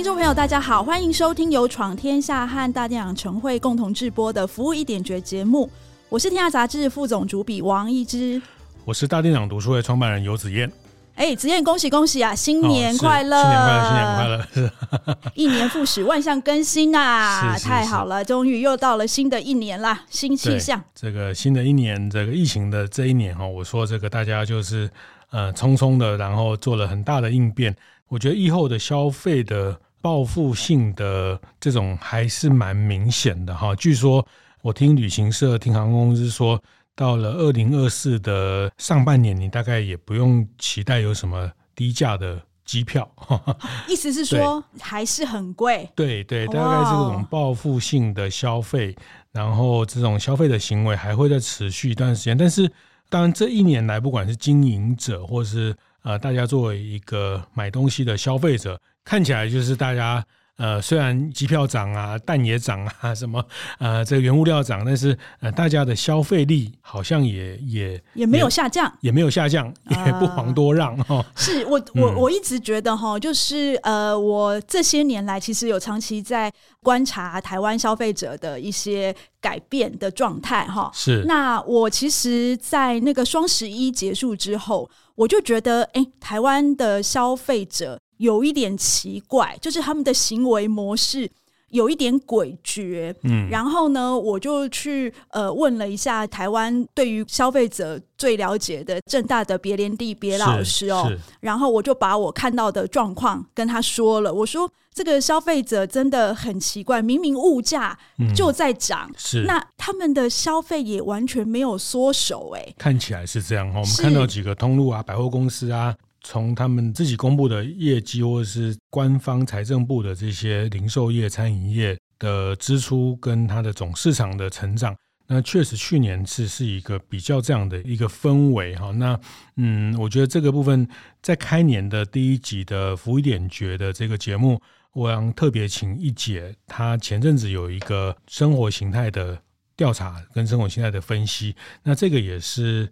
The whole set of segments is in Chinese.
听众朋友，大家好，欢迎收听由闯天下和大店长晨会共同制播的《服务一点绝》节目。我是天下杂志副总主笔王一之，我是大店长读书会创办人游子燕。哎，子燕，恭喜恭喜啊！新年快乐！哦、新年快乐！新年快乐！是 一年复始，万象更新啊！是是是太好了，终于又到了新的一年啦，新气象。这个新的一年，这个疫情的这一年哈，我说这个大家就是呃匆匆的，然后做了很大的应变。我觉得疫后的消费的报复性的这种还是蛮明显的哈。据说我听旅行社、听航空公司说。到了二零二四的上半年，你大概也不用期待有什么低价的机票。意思是说，还是很贵。对对，大概这种报复性的消费，然后这种消费的行为还会再持续一段时间。但是，当然这一年来，不管是经营者，或是呃大家作为一个买东西的消费者，看起来就是大家。呃，虽然机票涨啊，蛋也涨啊，什么呃，这个原物料涨，但是呃，大家的消费力好像也也也没有下降，也，也没有下降，也不遑多让哈、呃。是我 我我一直觉得哈，就是呃，我这些年来其实有长期在观察台湾消费者的一些改变的状态哈。是，那我其实，在那个双十一结束之后，我就觉得，哎，台湾的消费者。有一点奇怪，就是他们的行为模式有一点诡谲。嗯，然后呢，我就去呃问了一下台湾对于消费者最了解的正大的别联帝别老师哦，然后我就把我看到的状况跟他说了。我说这个消费者真的很奇怪，明明物价就在涨，嗯、是那他们的消费也完全没有缩手哎，看起来是这样哈。我们看到几个通路啊，百货公司啊。从他们自己公布的业绩，或者是官方财政部的这些零售业、餐饮业的支出，跟它的总市场的成长，那确实去年是是一个比较这样的一个氛围哈。那嗯，我觉得这个部分在开年的第一集的服务一点觉的这个节目，我想特别请一姐，她前阵子有一个生活形态的调查跟生活形态的分析，那这个也是。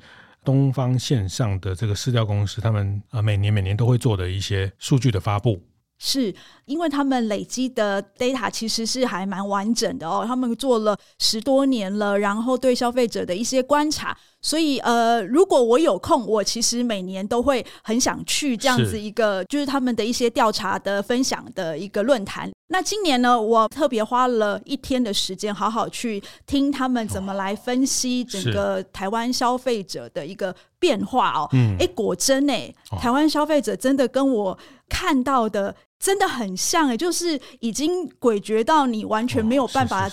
东方线上的这个市调公司，他们呃每年每年都会做的一些数据的发布，是因为他们累积的 data 其实是还蛮完整的哦，他们做了十多年了，然后对消费者的一些观察。所以，呃，如果我有空，我其实每年都会很想去这样子一个，是就是他们的一些调查的分享的一个论坛。那今年呢，我特别花了一天的时间，好好去听他们怎么来分析整个台湾消费者的一个变化哦。嗯，哎，果真呢，台湾消费者真的跟我看到的真的很像，哎，就是已经诡谲到你完全没有办法。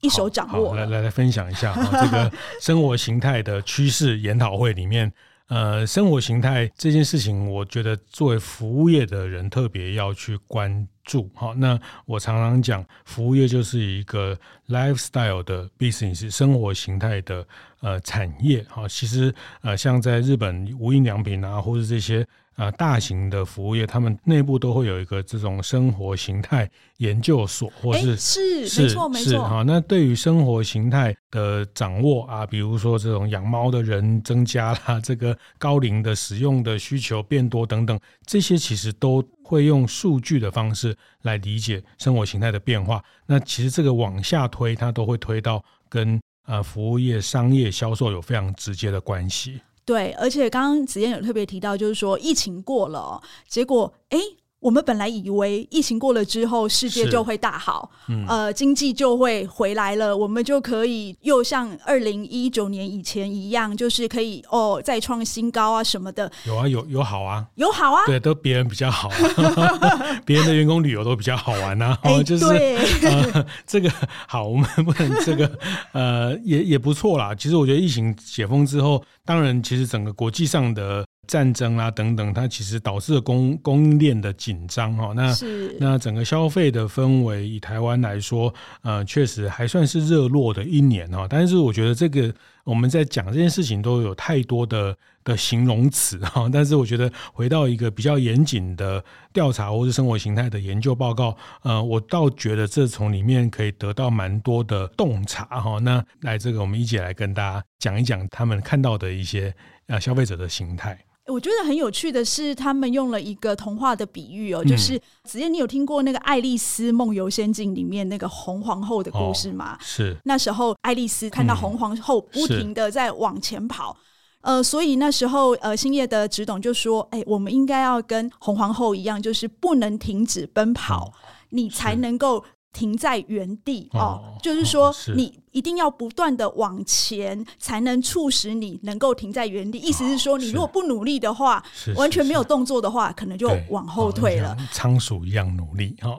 一手掌握，来来来分享一下这个 生活形态的趋势研讨会里面，呃，生活形态这件事情，我觉得作为服务业的人特别要去关注。好，那我常常讲，服务业就是一个 lifestyle 的 business，生活形态的呃产业。好，其实呃，像在日本无印良品啊，或者这些。啊，大型的服务业，他们内部都会有一个这种生活形态研究所，或是是是没错没错哈。那对于生活形态的掌握啊，比如说这种养猫的人增加啦，这个高龄的使用的需求变多等等，这些其实都会用数据的方式来理解生活形态的变化。那其实这个往下推，它都会推到跟呃服务业、商业销售有非常直接的关系。对，而且刚刚子燕有特别提到，就是说疫情过了，结果哎。我们本来以为疫情过了之后，世界就会大好，嗯、呃，经济就会回来了，我们就可以又像二零一九年以前一样，就是可以哦再创新高啊什么的。有啊，有有好啊，有好啊，对，都别人比较好，啊，别人的员工旅游都比较好玩啊，欸、就是呃这个好，我们不能这个 呃也也不错啦。其实我觉得疫情解封之后，当然其实整个国际上的。战争啊等等，它其实导致了供供应链的紧张哈。那那整个消费的氛围，以台湾来说，呃，确实还算是热络的一年哈。但是我觉得这个我们在讲这件事情都有太多的的形容词哈。但是我觉得回到一个比较严谨的调查或是生活形态的研究报告，呃，我倒觉得这从里面可以得到蛮多的洞察哈。那来这个我们一起来跟大家讲一讲他们看到的一些呃消费者的形态。我觉得很有趣的是，他们用了一个童话的比喻哦，就是子燕，你有听过那个《爱丽丝梦游仙境》里面那个红皇后的故事吗？哦、是。那时候爱丽丝看到红皇后不停的在往前跑，呃，所以那时候呃，星夜的直董就说：“哎，我们应该要跟红皇后一样，就是不能停止奔跑，哦、你才能够。”停在原地哦，哦，就是说你一定要不断的往前，才能促使你能够停在原地。意思是说，你如果不努力的话，完全没有动作的话，可能就往后退了。仓鼠一样努力 哈，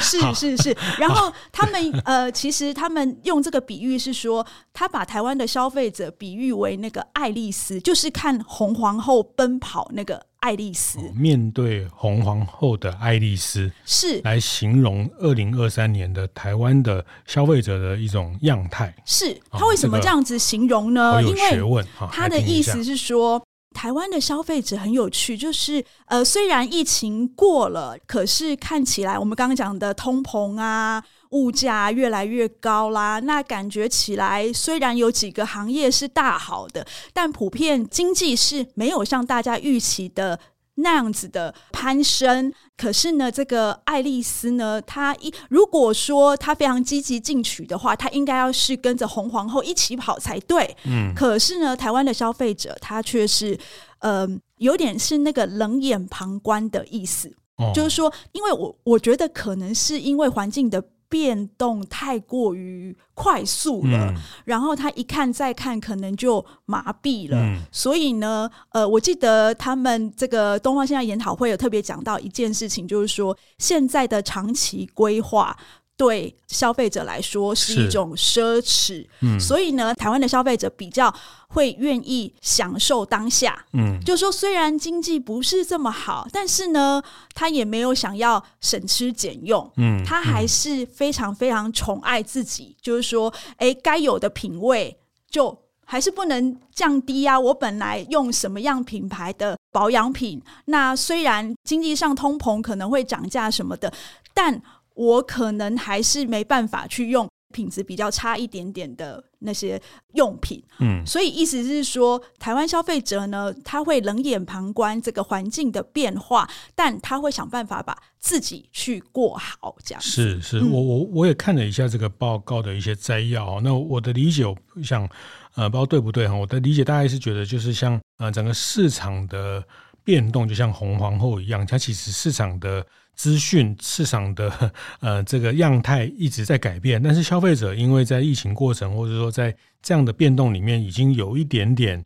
是是是。然后他们呃，其实他们用这个比喻是说，他把台湾的消费者比喻为那个爱丽丝，就是看红皇后奔跑那个。爱丽丝、哦、面对红皇后的爱丽丝是来形容二零二三年的台湾的消费者的一种样态。是他为什么这样子形容呢？因为他的意思是说，台湾的消费者很有趣，就是呃，虽然疫情过了，可是看起来我们刚刚讲的通膨啊。物价越来越高啦，那感觉起来虽然有几个行业是大好的，但普遍经济是没有像大家预期的那样子的攀升。可是呢，这个爱丽丝呢，她一如果说她非常积极进取的话，她应该要是跟着红皇后一起跑才对。嗯，可是呢，台湾的消费者他却是，呃，有点是那个冷眼旁观的意思，哦、就是说，因为我我觉得可能是因为环境的。变动太过于快速了，嗯，然后他一看再看，可能就麻痹了。嗯，所以呢，呃，我记得他们这个东方现在研讨会有特别讲到一件事情，就是说现在的长期规划。对消费者来说是一种奢侈，嗯，所以呢，台湾的消费者比较会愿意享受当下，嗯，就是说虽然经济不是这么好，但是呢，他也没有想要省吃俭用，嗯，他还是非常非常宠爱自己，就是说，哎，该有的品味就还是不能降低啊。我本来用什么样品牌的保养品，那虽然经济上通膨可能会涨价什么的，但我可能还是没办法去用品质比较差一点点的那些用品，嗯，所以意思是说，台湾消费者呢，他会冷眼旁观这个环境的变化，但他会想办法把自己去过好，这样是是，我我我也看了一下这个报告的一些摘要，那我的理解，我想呃，不知道对不对哈，我的理解大概是觉得就是像呃，整个市场的变动，就像红皇后一样，它其实市场的。资讯市场的 呃这个样态一直在改变，但是消费者因为在疫情过程或者说在这样的变动里面，已经有一点点。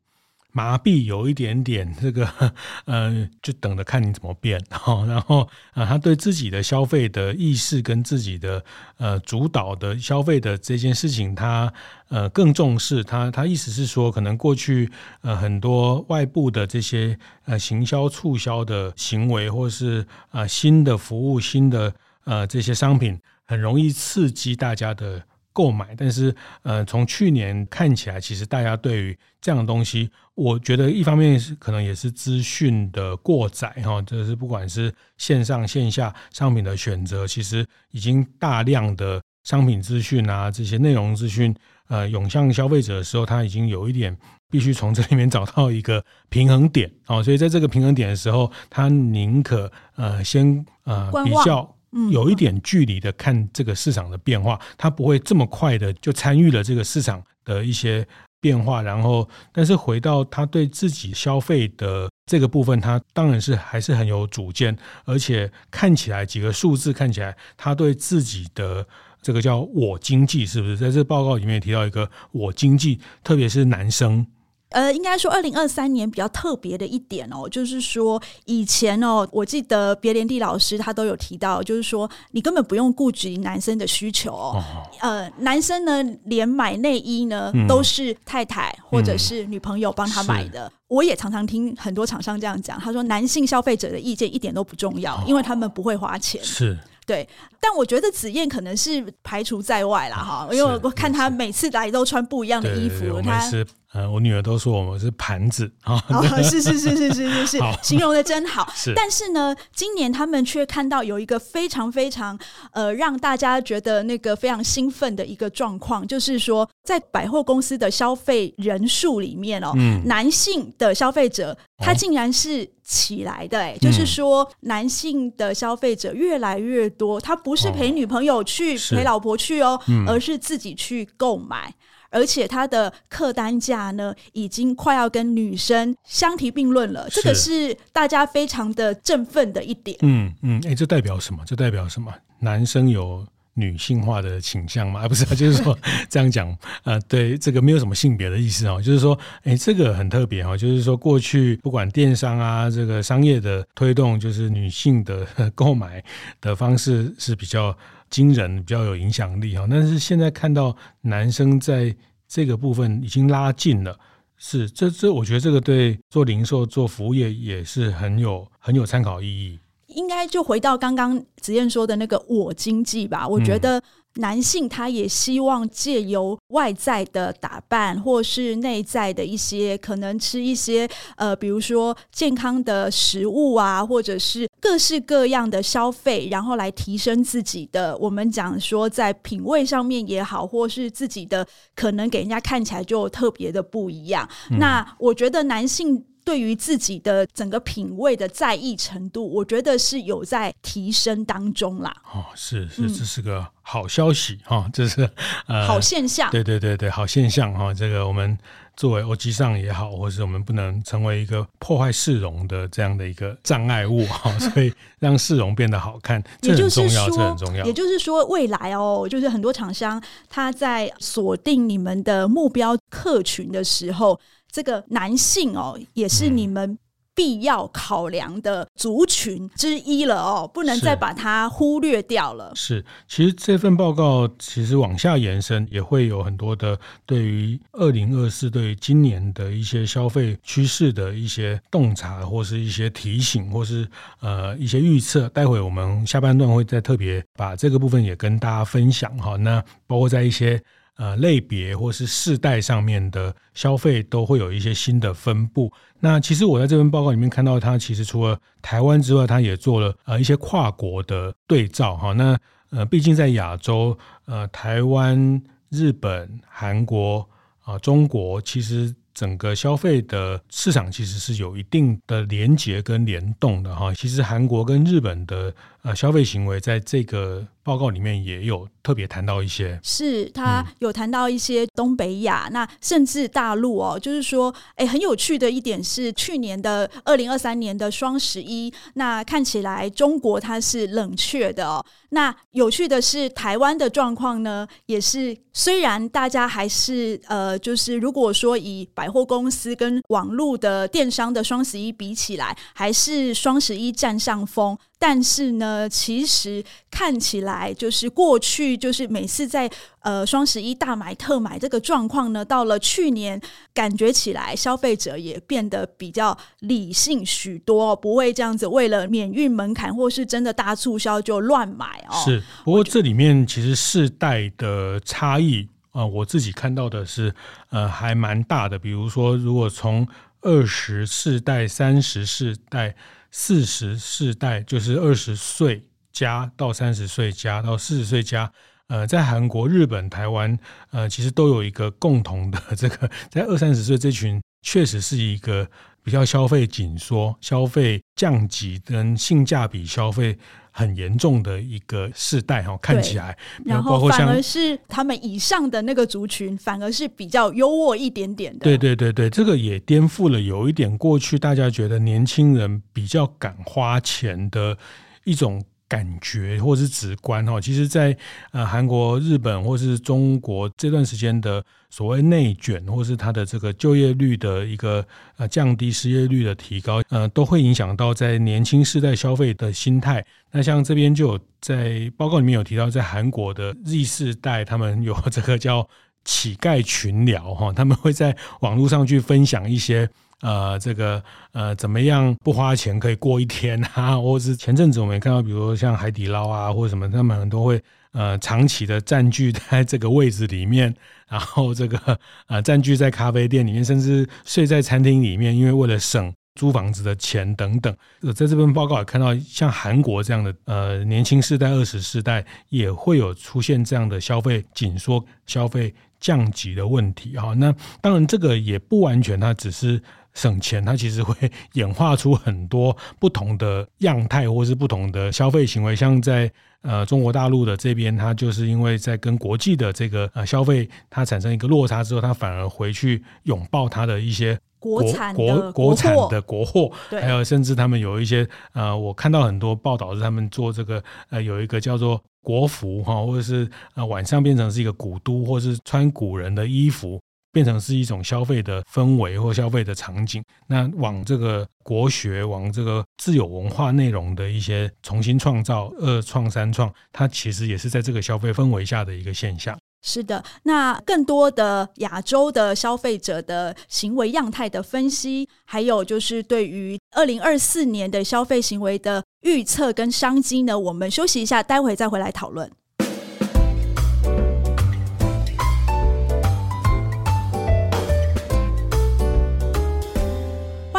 麻痹有一点点这个，呃，就等着看你怎么变 哈。然后啊，他对自己的消费的意识跟自己的呃主导的消费的这件事情，他呃更重视。他他意思是说，可能过去呃很多外部的这些呃行销促销的行为，或是啊新的服务、新的呃这些商品，很容易刺激大家的。购买，但是呃，从去年看起来，其实大家对于这样的东西，我觉得一方面是可能也是资讯的过载哈，就是不管是线上线下商品的选择，其实已经大量的商品资讯啊，这些内容资讯呃涌向消费者的时候，他已经有一点必须从这里面找到一个平衡点哦，所以在这个平衡点的时候，他宁可呃先呃比较。有一点距离的看这个市场的变化，他不会这么快的就参与了这个市场的一些变化。然后，但是回到他对自己消费的这个部分，他当然是还是很有主见，而且看起来几个数字看起来，他对自己的这个叫“我经济”是不是？在这报告里面提到一个“我经济”，特别是男生。呃，应该说二零二三年比较特别的一点哦，就是说以前哦，我记得别连地老师他都有提到，就是说你根本不用顾及男生的需求哦，哦呃，男生呢连买内衣呢、嗯、都是太太或者是女朋友帮他买的。嗯、我也常常听很多厂商这样讲，他说男性消费者的意见一点都不重要，哦、因为他们不会花钱。是。对，但我觉得子燕可能是排除在外了哈，因为我看他每次来都穿不一样的衣服。她是，呃，我女儿都说我们是盘子啊，哦、是是是是是是是，形容的真好。是，但是呢，今年他们却看到有一个非常非常呃，让大家觉得那个非常兴奋的一个状况，就是说，在百货公司的消费人数里面哦，嗯、男性的消费者他竟然是。起来的、欸，就是说，男性的消费者越来越多，他不是陪女朋友去、哦、陪老婆去哦，嗯、而是自己去购买，而且它的客单价呢，已经快要跟女生相提并论了。这个是大家非常的振奋的一点。嗯嗯，哎、欸，这代表什么？这代表什么？男生有。女性化的倾向吗？啊不是，就是说 这样讲，呃，对，这个没有什么性别的意思哦，就是说，哎，这个很特别哈，就是说，过去不管电商啊，这个商业的推动，就是女性的 购买的方式是比较惊人，比较有影响力哈。但是现在看到男生在这个部分已经拉近了，是这这，我觉得这个对做零售、做服务业也是很有很有参考意义。应该就回到刚刚子燕说的那个我经济吧。我觉得男性他也希望借由外在的打扮，或是内在的一些可能吃一些呃，比如说健康的食物啊，或者是各式各样的消费，然后来提升自己的。我们讲说在品味上面也好，或是自己的可能给人家看起来就特别的不一样。嗯、那我觉得男性。对于自己的整个品味的在意程度，我觉得是有在提升当中啦。哦，是是，这是个好消息哈，这是呃好现象。对对对对，好现象哈。这个我们作为欧吉桑也好，或是我们不能成为一个破坏市容的这样的一个障碍物哈，所以让市容变得好看，这很重要，这很重要。也就是说，未来哦，就是很多厂商他在锁定你们的目标客群的时候。这个男性哦，也是你们必要考量的族群之一了哦，不能再把它忽略掉了。是，是，其实这份报告其实往下延伸，也会有很多的对于二零二四对于今年的一些消费趋势的一些洞察，或是一些提醒，或是呃一些预测。待会我们下半段会再特别把这个部分也跟大家分享哈。那包括在一些。呃，类别或是世代上面的消费都会有一些新的分布。那其实我在这份报告里面看到，它其实除了台湾之外，它也做了呃一些跨国的对照哈。那呃，毕竟在亚洲，呃，台湾、日本、韩国啊、呃，中国其实。整个消费的市场其实是有一定的连结跟联动的哈。其实韩国跟日本的呃消费行为，在这个报告里面也有特别谈到一些，是他有谈到一些东北亚，嗯、那甚至大陆哦，就是说，哎，很有趣的一点是，去年的二零二三年的双十一，那看起来中国它是冷却的哦。那有趣的是，台湾的状况呢，也是虽然大家还是呃，就是如果说以百货公司跟网络的电商的双十一比起来，还是双十一占上风。但是呢，其实看起来就是过去就是每次在呃双十一大买特买这个状况呢，到了去年感觉起来消费者也变得比较理性许多，不会这样子为了免运门槛或是真的大促销就乱买哦。是，不过这里面其实世代的差异啊、我自己看到的是呃还蛮大的。比如说，如果从二十世代、三十世代。四十世代就是二十岁加到三十岁加到四十岁加，呃，在韩国、日本、台湾，呃，其实都有一个共同的 这个，在二三十岁这群，确实是一个比较消费紧缩、消费降级跟性价比消费。很严重的一个世代哈，看起来，然后反而是他们以上的那个族群，反而是比较优渥一点点的。对对对对，这个也颠覆了有一点过去大家觉得年轻人比较敢花钱的一种感觉或是直观哈，其实在，呃韩国、日本或是中国这段时间的所谓内卷，或是它的这个就业率的一个呃降低、失业率的提高，呃，都会影响到在年轻世代消费的心态。那像这边就有在报告里面有提到，在韩国的 Z 世代，他们有这个叫乞丐群聊哈，他们会在网络上去分享一些。呃，这个呃，怎么样不花钱可以过一天啊？或者是前阵子我们也看到，比如像海底捞啊，或者什么，他们很多会呃长期的占据在这个位置里面，然后这个呃占据在咖啡店里面，甚至睡在餐厅里面，因为为了省租房子的钱等等。呃，在这份报告也看到，像韩国这样的呃年轻世代、二十世代也会有出现这样的消费紧缩、消费降级的问题哈。那当然，这个也不完全，它只是。省钱，它其实会演化出很多不同的样态，或是不同的消费行为。像在呃中国大陆的这边，它就是因为在跟国际的这个呃消费它产生一个落差之后，它反而回去拥抱它的一些国国产国国产的国货，对还有甚至他们有一些呃，我看到很多报道是他们做这个呃有一个叫做国服哈，或者是呃晚上变成是一个古都，或是穿古人的衣服。变成是一种消费的氛围或消费的场景，那往这个国学、往这个自有文化内容的一些重新创造、二创、三创，它其实也是在这个消费氛围下的一个现象。是的，那更多的亚洲的消费者的行为样态的分析，还有就是对于二零二四年的消费行为的预测跟商机呢，我们休息一下，待会再回来讨论。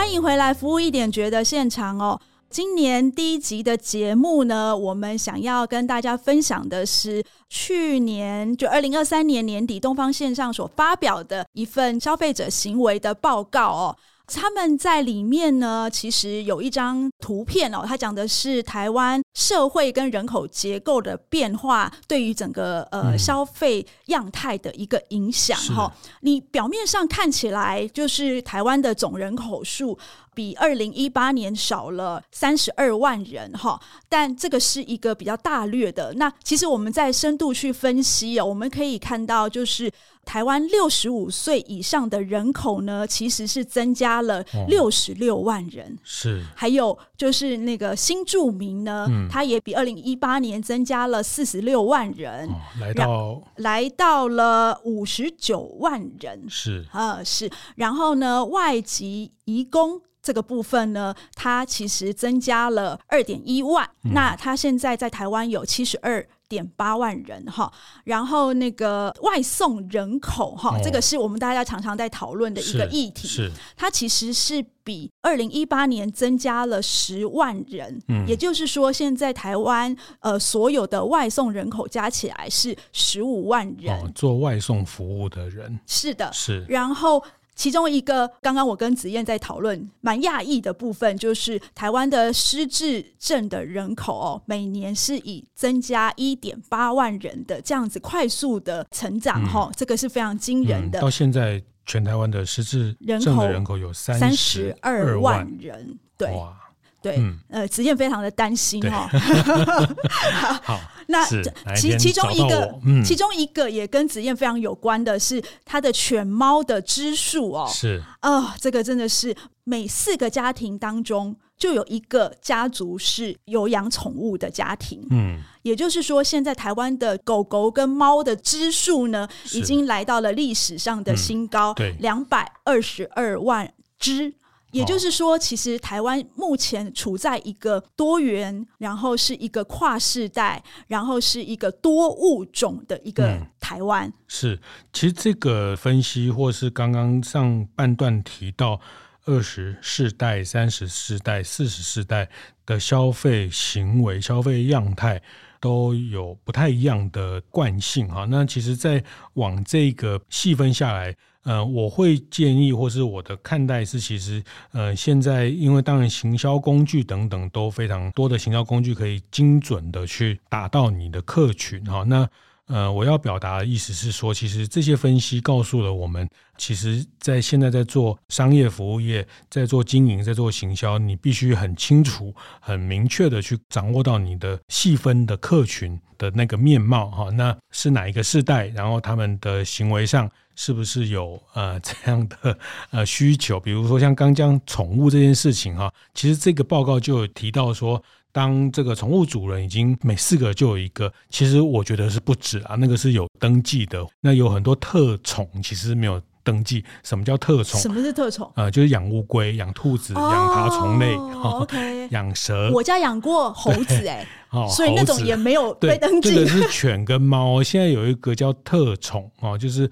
欢迎回来，服务一点觉得现场哦。今年第一集的节目呢，我们想要跟大家分享的是去年就二零二三年年底东方线上所发表的一份消费者行为的报告哦。他们在里面呢，其实有一张图片哦，它讲的是台湾社会跟人口结构的变化对于整个呃消费样态的一个影响哈。你表面上看起来就是台湾的总人口数比二零一八年少了三十二万人哈，但这个是一个比较大略的。那其实我们在深度去分析哦，我们可以看到就是。台湾六十五岁以上的人口呢，其实是增加了六十六万人。哦，是，还有就是那个新住民呢，嗯、他也比二零一八年增加了四十六万人，哦、来到来到了五十九万人。是，呃，是。然后呢，外籍移工这个部分呢，它其实增加了二点一万。嗯、那他现在在台湾有七十二。点八万人哈，然后那个外送人口哈，哦、这个是我们大家常常在讨论的一个议题。是，是它其实是比二零一八年增加了十万人，嗯，也就是说，现在台湾呃所有的外送人口加起来是十五万人。哦，做外送服务的人是的，是，然后。其中一个，刚刚我跟子燕在讨论，蛮讶异的部分，就是台湾的失智症的人口哦，每年是以增加一点八万人的这样子快速的成长哈，嗯、这个是非常惊人的。嗯、到现在，全台湾的失智症的人口有三十二万人，对。哇对，嗯、呃，子燕非常的担心哈。对 好，那其其中一个，嗯、其中一个也跟子燕非常有关的是，它的犬猫的只数哦，是。啊、呃，这个真的是每四个家庭当中就有一个家族是有养宠物的家庭。嗯，也就是说，现在台湾的狗狗跟猫的只数呢，已经来到了历史上的新高，对，两百二十二万只。也就是说，其实台湾目前处在一个多元，然后是一个跨世代，然后是一个多物种的一个台湾。嗯，是，其实这个分析，或是刚刚上半段提到二十世代、三十世代、四十世代的消费行为、消费样态，都有不太一样的惯性哈。那其实，在往这个细分下来。呃，我会建议，或是我的看待是，其实，呃，现在因为当然行销工具等等都非常多的行销工具可以精准的去打到你的客群哈。那呃，我要表达的意思是说，其实这些分析告诉了我们，其实，在现在在做商业服务业，在做经营，在做行销，你必须很清楚、很明确的去掌握到你的细分的客群的那个面貌哈，那是哪一个世代，然后他们的行为上是不是有呃这样的呃需求？比如说像刚讲宠物这件事情哈，其实这个报告就有提到说。当这个宠物主人已经每四个就有一个，其实我觉得是不止啊，那个是有登记的。那有很多特宠其实没有登记。什么叫特宠？什么是特宠？呃，就是养乌龟、养兔子、养爬虫类、哦、OK，养蛇。我家养过猴子，哎。哦，所以那种也没有被登记。这个是犬跟猫，现在有一个叫特宠哦，就是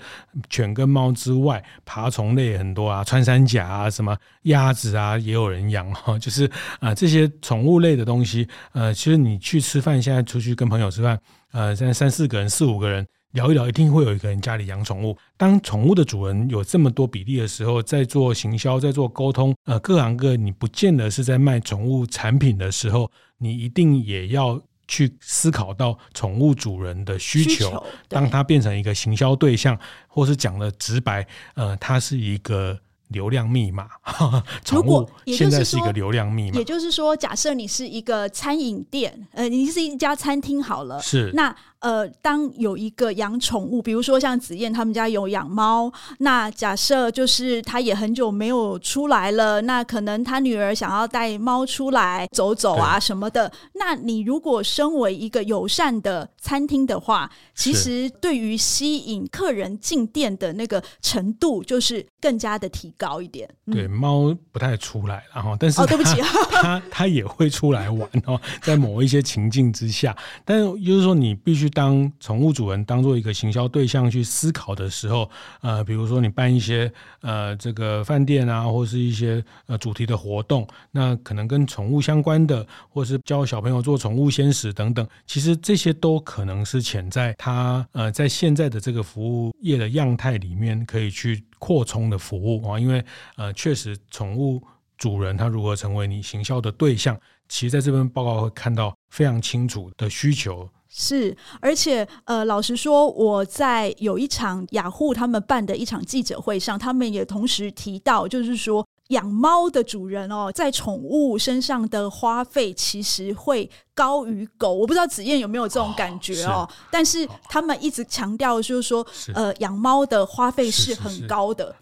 犬跟猫之外，爬虫类很多啊，穿山甲啊，什么鸭子啊，也有人养哈。就是啊，这些宠物类的东西，呃，其实你去吃饭，现在出去跟朋友吃饭，呃，现在三四个人、四五个人聊一聊，一定会有一个人家里养宠物。当宠物的主人有这么多比例的时候，在做行销，在做沟通，呃，各行各业，你不见得是在卖宠物产品的时候。你一定也要去思考到宠物主人的需求，需求，当它变成一个行销对象，或是讲的直白，呃，它是一个流量密码。宠物现在是一个流量密码，也就是说，假设你是一个餐饮店，呃，你是一家餐厅好了，是那。呃，当有一个养宠物，比如说像子燕他们家有养猫，那假设就是他也很久没有出来了，那可能他女儿想要带猫出来走走啊什么的。那你如果身为一个友善的餐厅的话，其实对于吸引客人进店的那个程度，就是更加的提高一点。嗯、对，猫不太出来，然后但是哦，对不起，它它也会出来玩哦，在某一些情境之下，但是就是说你必须。当宠物主人当做一个行销对象去思考的时候，呃，比如说你办一些呃这个饭店啊，或是一些呃主题的活动，那可能跟宠物相关的，或是教小朋友做宠物鲜食等等，其实这些都可能是潜在它呃在现在的这个服务业的样态里面可以去扩充的服务啊，因为呃确实宠物主人他如何成为你行销的对象，其实在这份报告会看到非常清楚的需求。是，而且呃，老实说，我在有一场雅虎他们办的一场记者会上，他们也同时提到，就是说养猫的主人哦，在宠物身上的花费其实会高于狗。我不知道子燕有没有这种感觉哦，是但是他们一直强调，就是说，是呃，养猫的花费是很高的。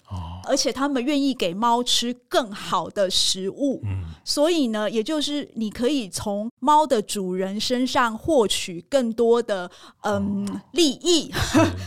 而且他们愿意给猫吃更好的食物，嗯，所以呢，也就是你可以从猫的主人身上获取更多的嗯、哦、利益，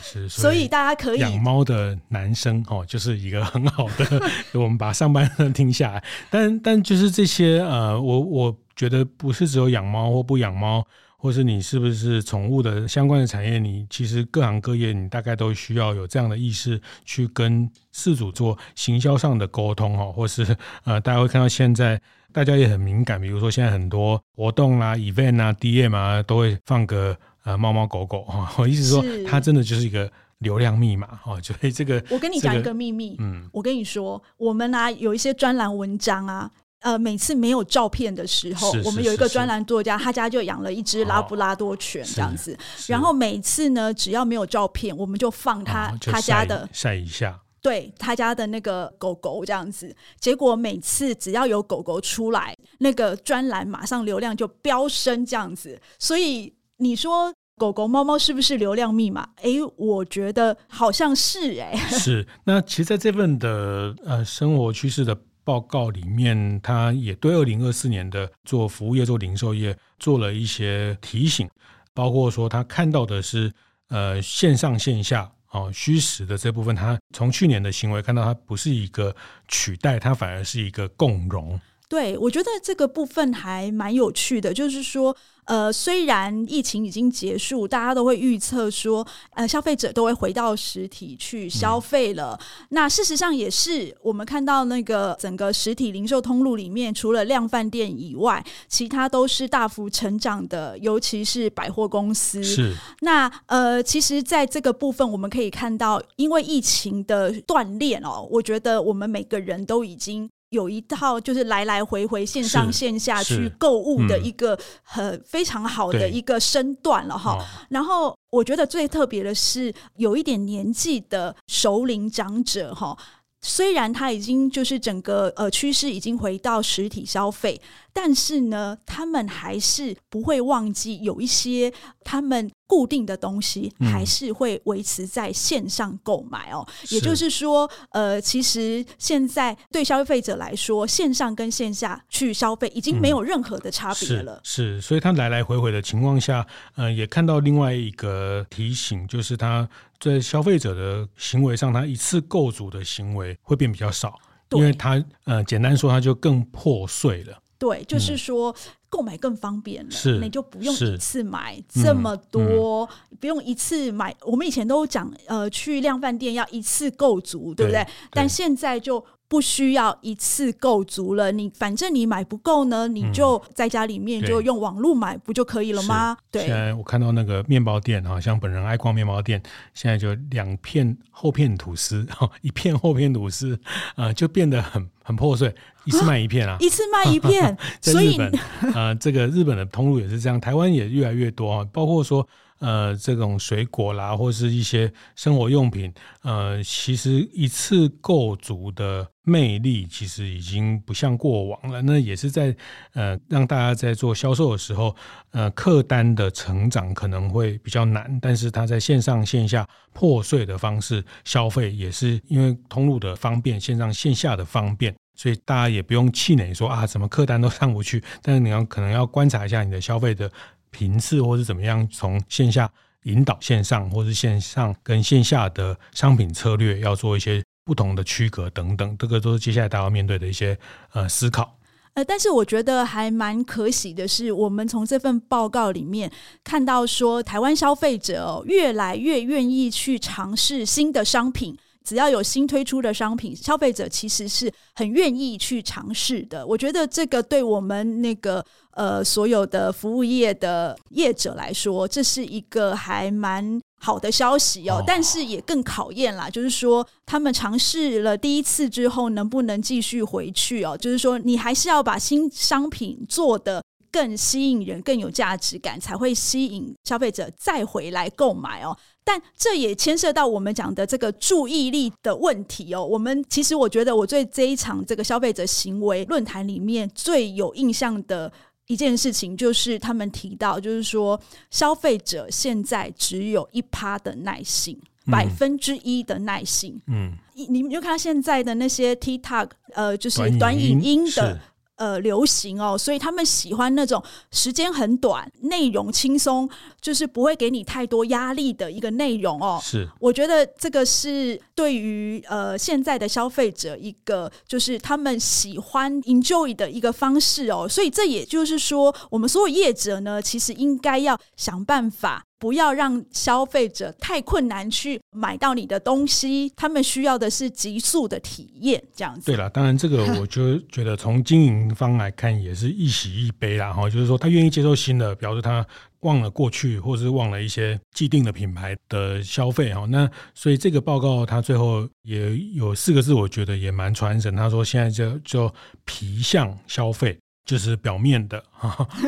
是是，所以大家可以养猫的男生哦，就是一个很好的，我们把上半段听下来，但但就是这些呃，我我觉得不是只有养猫或不养猫。或是你是不是宠物的相关的产业？你其实各行各业，你大概都需要有这样的意识去跟事主做行销上的沟通哦，或是呃，大家会看到现在大家也很敏感，比如说现在很多活动啦、event 啊、DM 啊，都会放个呃猫猫狗狗哈。我意思说，它真的就是一个流量密码哈。就这个，我跟你讲一个秘密，嗯，我跟你说，我们啊有一些专栏文章啊。呃，每次没有照片的时候，是是是是我们有一个专栏作家，他家就养了一只拉布拉多犬这样子。然后每次呢，只要没有照片，我们就放他、他家的晒一下，对他家的那个狗狗这样子。结果每次只要有狗狗出来，那个专栏马上流量就飙升这样子。所以你说狗狗、猫猫是不是流量密码？哎，我觉得好像是哎、欸。是。那其实在这份的呃生活趋势的。报告里面，他也对二零二四年的做服务业、做零售业做了一些提醒，包括说他看到的是呃线上线下哦虚实的这部分，他从去年的行为看到，它不是一个取代，它反而是一个共荣。对，我觉得这个部分还蛮有趣的，就是说。呃，虽然疫情已经结束，大家都会预测说，呃，消费者都会回到实体去消费了。嗯、那事实上也是，我们看到那个整个实体零售通路里面，除了量贩店以外，其他都是大幅成长的，尤其是百货公司。是。那呃，其实在这个部分，我们可以看到，因为疫情的锻炼哦，我觉得我们每个人都已经。有一套就是来来回回线上线下去购物的一个很非常好的一个身段了哈。然后我觉得最特别的是有一点年纪的熟龄长者哈。虽然它已经就是整个呃趋势已经回到实体消费，但是呢，他们还是不会忘记有一些他们固定的东西，还是会维持在线上购买哦。嗯、也就是说，呃，其实现在对消费者来说，线上跟线下去消费已经没有任何的差别了。嗯、是，是，所以他来来回回的情况下，呃，也看到另外一个提醒，就是他。在消费者的行为上，他一次购足的行为会变比较少，因为他呃，简单说，他就更破碎了。对，就是说购买更方便了，是你就不用一次买这么多，不用一次买。我们以前都讲，呃，去量饭店要一次购足，对不对？但现在就。不需要一次购足了，你反正你买不够呢，你就在家里面就用网络买不就可以了吗？对。现在我看到那个面包店哈，像本人爱逛面包店，现在就两片厚片吐司，一片厚片吐司，呃，就变得很很破碎，一次卖一片啊，一次卖一片。在日本，呃，这个日本的通路也是这样，台湾也越来越多啊，包括说。呃，这种水果啦，或是一些生活用品，呃，其实一次购足的魅力，其实已经不像过往了。那也是在呃，让大家在做销售的时候，呃，客单的成长可能会比较难，但是它在线上线下破碎的方式消费，也是因为通路的方便，线上线下的方便，所以大家也不用气馁说啊，怎么客单都上不去。但是你要可能要观察一下你的消费的。频次或是怎么样，从线下引导线上，或是线上跟线下的商品策略，要做一些不同的区隔等等，这个都是接下来大家要面对的一些呃思考。呃，但是我觉得还蛮可喜的是，我们从这份报告里面看到说，台湾消费者哦，越来越愿意去尝试新的商品。只要有新推出的商品，消费者其实是很愿意去尝试的。我觉得这个对我们那个呃所有的服务业的业者来说，这是一个还蛮好的消息哦。但是也更考验啦，就是说他们尝试了第一次之后，能不能继续回去哦？就是说你还是要把新商品做得更吸引人、更有价值感，才会吸引消费者再回来购买哦。但这也牵涉到我们讲的这个注意力的问题哦。我们其实我觉得，我对这一场这个消费者行为论坛里面最有印象的一件事情，就是他们提到，就是说消费者现在只有一趴的耐性，百分之一的耐性。嗯，你你们就看现在的那些 TikTok，呃，就是短影音的。呃，流行哦，所以他们喜欢那种时间很短、内容轻松，就是不会给你太多压力的一个内容哦。是，我觉得这个是对于呃现在的消费者一个就是他们喜欢 enjoy 的一个方式哦。所以这也就是说，我们所有业者呢，其实应该要想办法。不要让消费者太困难去买到你的东西，他们需要的是急速的体验，这样子。对了，当然这个 我就觉得从经营方来看也是一喜一悲啦哈，就是说他愿意接受新的，表示他忘了过去，或是忘了一些既定的品牌的消费哈。那所以这个报告他最后也有四个字，我觉得也蛮传神。他说现在就就皮相消费。就是表面的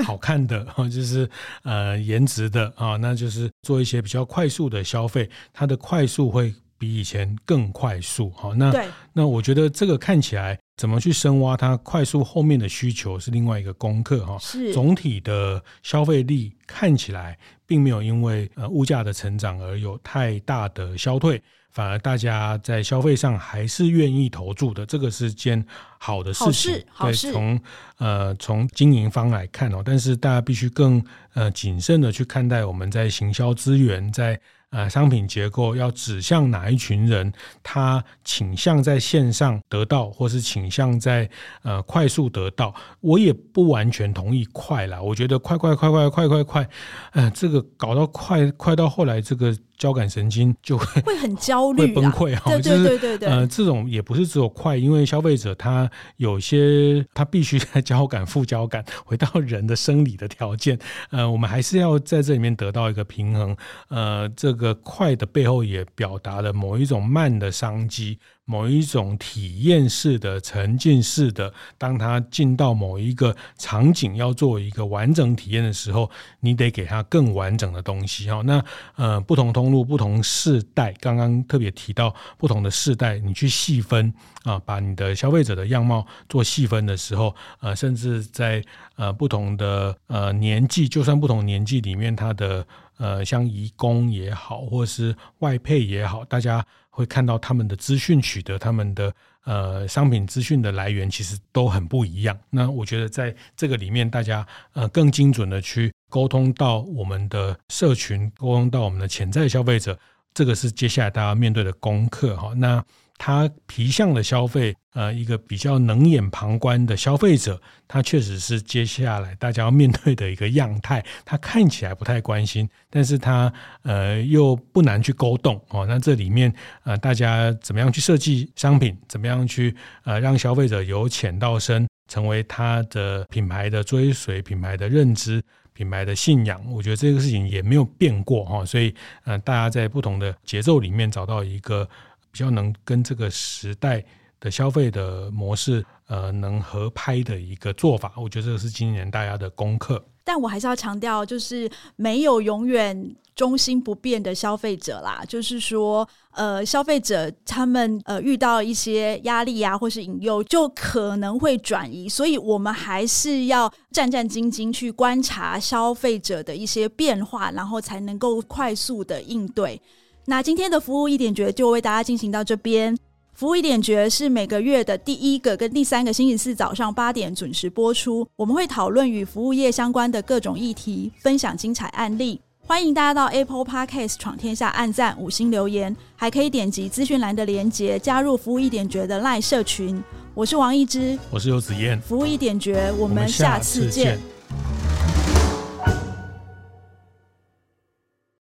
好看的 就是呃颜值的啊，那就是做一些比较快速的消费，它的快速会比以前更快速。好，那那我觉得这个看起来怎么去深挖它快速后面的需求是另外一个功课哈。是总体的消费力看起来并没有因为呃物价的成长而有太大的消退。反而大家在消费上还是愿意投注的，这个是件好的事情。好事，对，从呃从经营方来看哦，但是大家必须更呃谨慎的去看待我们在行销资源在。呃，商品结构要指向哪一群人？他倾向在线上得到，或是倾向在呃快速得到？我也不完全同意快啦，我觉得快快快快快快快，呃，这个搞到快快到后来，这个交感神经就会会很焦虑、会崩溃哈。对对对对对。呃，这种也不是只有快，因为消费者他有些他必须在交感、副交感，回到人的生理的条件。呃，我们还是要在这里面得到一个平衡。呃，这个。这个快的背后也表达了某一种慢的商机，某一种体验式的、沉浸式的，当他进到某一个场景要做一个完整体验的时候，你得给他更完整的东西哈。那呃，不同通路、不同世代，刚刚特别提到不同的世代，你去细分啊，把你的消费者的样貌做细分的时候，呃，甚至在呃不同的呃年纪，就算不同年纪里面，他的呃像移工也好，或是外配也好，大家。会看到他们的资讯取得，他们的呃商品资讯的来源其实都很不一样。那我觉得在这个里面，大家呃更精准的去沟通到我们的社群，沟通到我们的潜在消费者，这个是接下来大家面对的功课哈。那他皮相的消费，呃，一个比较冷眼旁观的消费者，他确实是接下来大家要面对的一个样态。他看起来不太关心，但是他呃又不难去勾动哦。那这里面呃，大家怎么样去设计商品？怎么样去呃让消费者由浅到深，成为他的品牌的追随、品牌的认知、品牌的信仰？我觉得这个事情也没有变过哈。所以呃，大家在不同的节奏里面找到一个。比较能跟这个时代的消费的模式，呃，能合拍的一个做法，我觉得这个是今年大家的功课。但我还是要强调，就是没有永远中心不变的消费者啦。就是说，呃，消费者他们呃遇到一些压力啊，或是引诱，就可能会转移。所以我们还是要战战兢兢去观察消费者的一些变化，然后才能够快速的应对。那今天的服务一点绝就为大家进行到这边。服务一点绝是每个月的第一个跟第三个星期四早上八点准时播出。我们会讨论与服务业相关的各种议题，分享精彩案例。欢迎大家到 Apple Podcast 闯天下按赞五星留言，还可以点击资讯栏的连结加入服务一点绝的 LINE 社群。我是王一之，我是游子燕。服务一点绝，我们下次见。